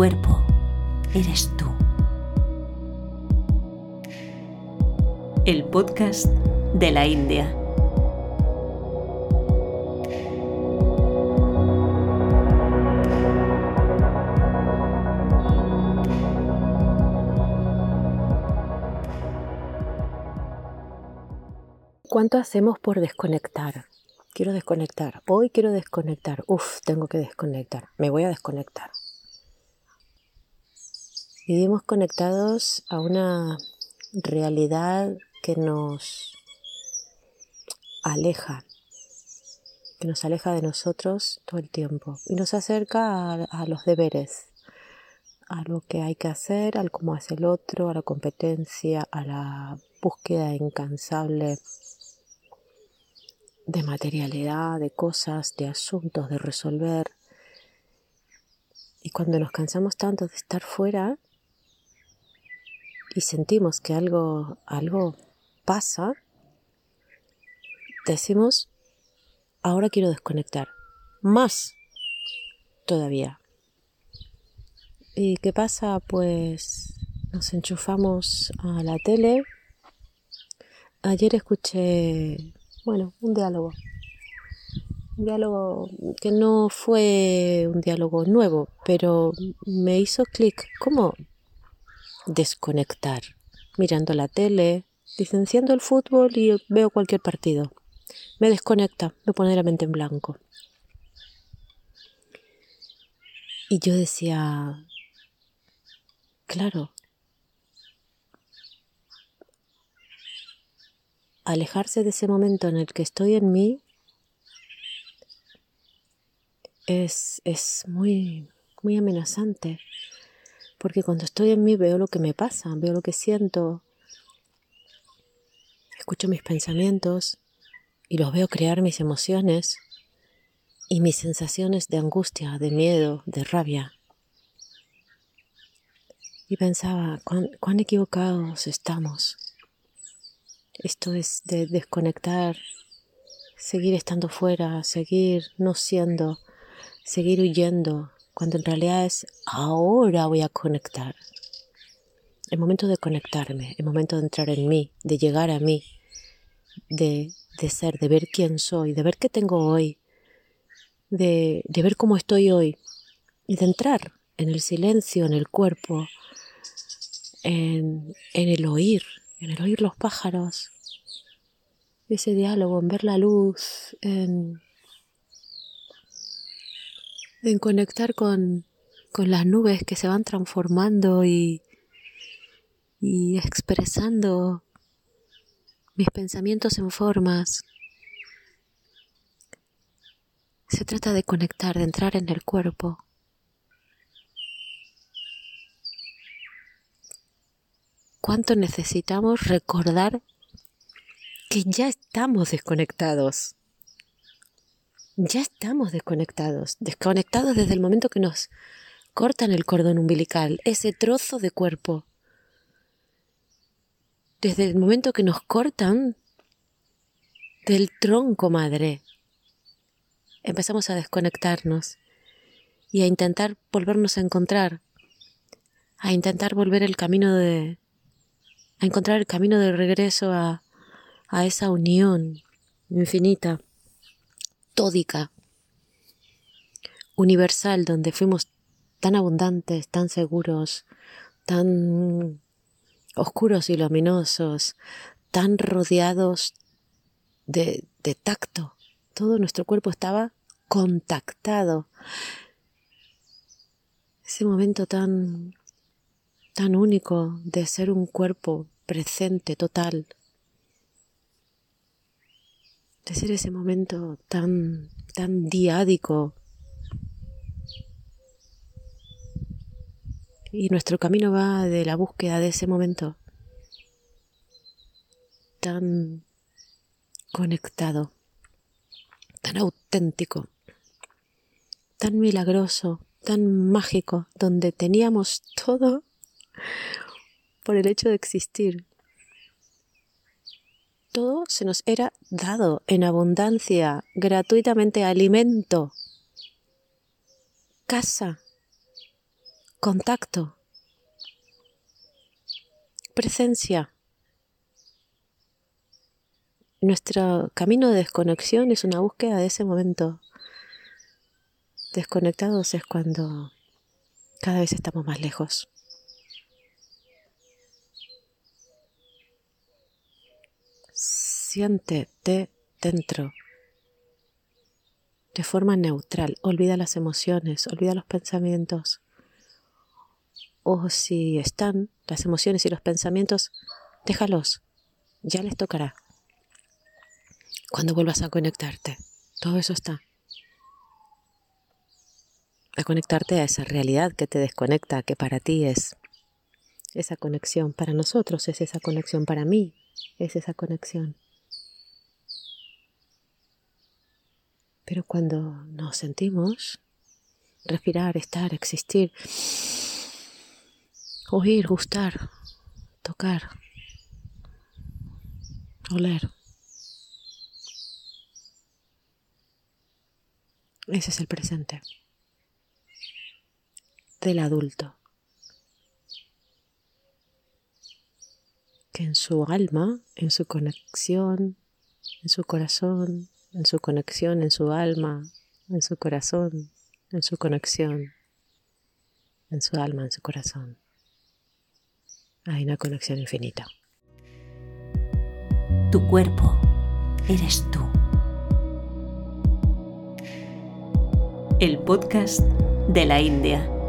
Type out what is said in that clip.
cuerpo eres tú. El podcast de la India. ¿Cuánto hacemos por desconectar? Quiero desconectar. Hoy quiero desconectar. Uf, tengo que desconectar. Me voy a desconectar. Vivimos conectados a una realidad que nos aleja, que nos aleja de nosotros todo el tiempo y nos acerca a, los deberes, a lo que hay que hacer, al cómo hace el otro, a la competencia, a la búsqueda incansable de materialidad, de cosas, de asuntos, de resolver. Y cuando nos cansamos tanto de estar fuera y sentimos que algo, algo pasa, decimos, ahora quiero desconectar. Más todavía. ¿Y qué pasa? Pues nos enchufamos a la tele. Ayer escuché bueno, un diálogo. Un diálogo que no fue un diálogo nuevo, pero me hizo clic. ¿Cómo desconectar? Mirando la tele, licenciando el fútbol y veo cualquier partido. Me desconecta, me pone la mente en blanco. Y yo decía, claro, alejarse de ese momento en el que estoy en mí es, es muy, muy amenazante. Porque cuando estoy en mí veo lo que me pasa, veo lo que siento, escucho mis pensamientos y los veo crear mis emociones y mis sensaciones de angustia, de miedo, de rabia. Y pensaba, cuán, cuán equivocados estamos. Esto es de desconectar, seguir estando fuera, seguir no siendo, seguir huyendo, cuando en realidad es ahora voy a conectar. El momento de conectarme, el momento de entrar en mí, de llegar a mí, de, de ser, de ver quién soy, de ver qué tengo hoy, de, de ver cómo estoy hoy y de entrar en el silencio, en el cuerpo, en, en el oír, en el oír los pájaros, ese diálogo, en ver la luz, en, en conectar con, con las nubes que se van transformando y, y expresando mis pensamientos en formas. Se trata de conectar, de entrar en el cuerpo. ¿Cuánto necesitamos recordar que ya estamos desconectados? Ya estamos desconectados, desconectados desde el momento que nos cortan el cordón umbilical, ese trozo de cuerpo. Desde el momento que nos cortan del tronco madre, empezamos a desconectarnos y a intentar volvernos a encontrar, a intentar volver el camino de, a encontrar el camino de regreso a, a esa unión infinita, universal, donde fuimos tan abundantes, tan seguros, tan oscuros y luminosos, tan rodeados de, de tacto. Todo nuestro cuerpo estaba contactado. Ese momento tan tan único de ser un cuerpo presente, total, de ser ese momento tan, tan diádico. Y nuestro camino va de la búsqueda de ese momento tan conectado, tan auténtico, tan milagroso, tan mágico, donde teníamos todo por el hecho de existir. Todo se nos era dado en abundancia, gratuitamente, alimento, casa, contacto, presencia. Nuestro camino de desconexión es una búsqueda de ese momento. Desconectados es cuando cada vez estamos más lejos. Siéntete dentro de forma neutral. Olvida las emociones, olvida los pensamientos. O si están las emociones y los pensamientos, déjalos. Ya les tocará. Cuando vuelvas a conectarte, todo eso está. A conectarte a esa realidad que te desconecta, que para ti es esa conexión, para nosotros es esa conexión, para mí es esa conexión. Pero cuando nos sentimos, respirar, estar, existir, oír, gustar, tocar, oler. Ese es el presente del adulto. Que en su alma, en su conexión, en su corazón, en su conexión, en su alma, en su corazón, en su conexión, en su alma, en su corazón. Hay una conexión infinita. Tu cuerpo eres tú. El podcast de la India.